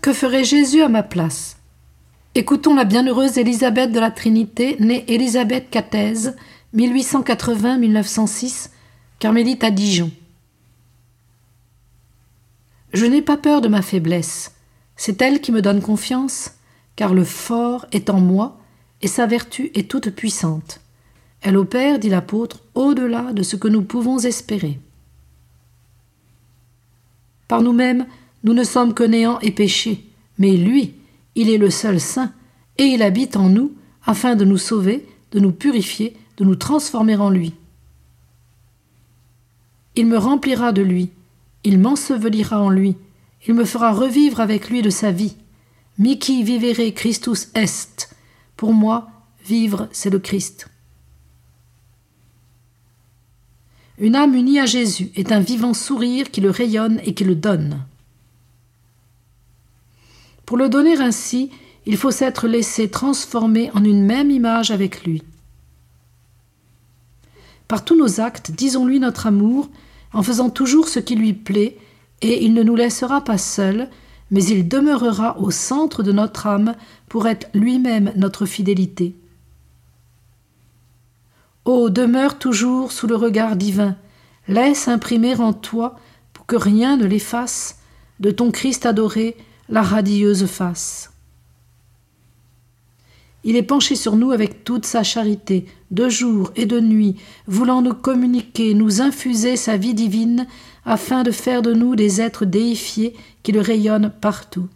Que ferait Jésus à ma place? Écoutons la bienheureuse Élisabeth de la Trinité, née Élisabeth Cathèse, 1880-1906, carmélite à Dijon. Je n'ai pas peur de ma faiblesse. C'est elle qui me donne confiance, car le fort est en moi et sa vertu est toute puissante. Elle opère, dit l'apôtre, au-delà de ce que nous pouvons espérer. Par nous-mêmes, nous ne sommes que néant et péché, mais lui, il est le seul saint, et il habite en nous afin de nous sauver, de nous purifier, de nous transformer en lui. Il me remplira de lui, il m'ensevelira en lui, il me fera revivre avec lui de sa vie. Mici vivere Christus est. Pour moi, vivre, c'est le Christ. Une âme unie à Jésus est un vivant sourire qui le rayonne et qui le donne. Pour le donner ainsi, il faut s'être laissé transformer en une même image avec lui. Par tous nos actes, disons-lui notre amour, en faisant toujours ce qui lui plaît, et il ne nous laissera pas seuls, mais il demeurera au centre de notre âme pour être lui-même notre fidélité. Ô demeure toujours sous le regard divin, laisse imprimer en toi, pour que rien ne l'efface, de ton Christ adoré, la radieuse face. Il est penché sur nous avec toute sa charité, de jour et de nuit, voulant nous communiquer, nous infuser sa vie divine, afin de faire de nous des êtres déifiés qui le rayonnent partout.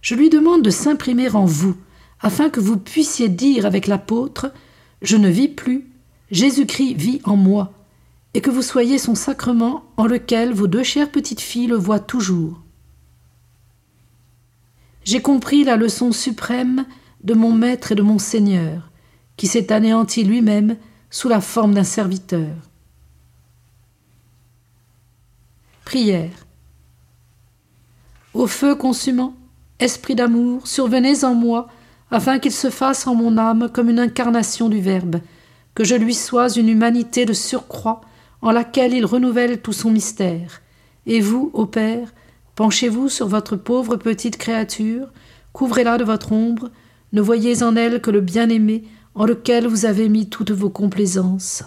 Je lui demande de s'imprimer en vous, afin que vous puissiez dire avec l'apôtre Je ne vis plus, Jésus-Christ vit en moi, et que vous soyez son sacrement en lequel vos deux chères petites filles le voient toujours. J'ai compris la leçon suprême de mon Maître et de mon Seigneur, qui s'est anéanti lui-même sous la forme d'un serviteur. Prière. Au feu consumant, esprit d'amour, survenez en moi, afin qu'il se fasse en mon âme comme une incarnation du Verbe, que je lui sois une humanité de surcroît en laquelle il renouvelle tout son mystère. Et vous, ô Père, penchez-vous sur votre pauvre petite créature, couvrez-la de votre ombre, ne voyez en elle que le bien-aimé en lequel vous avez mis toutes vos complaisances.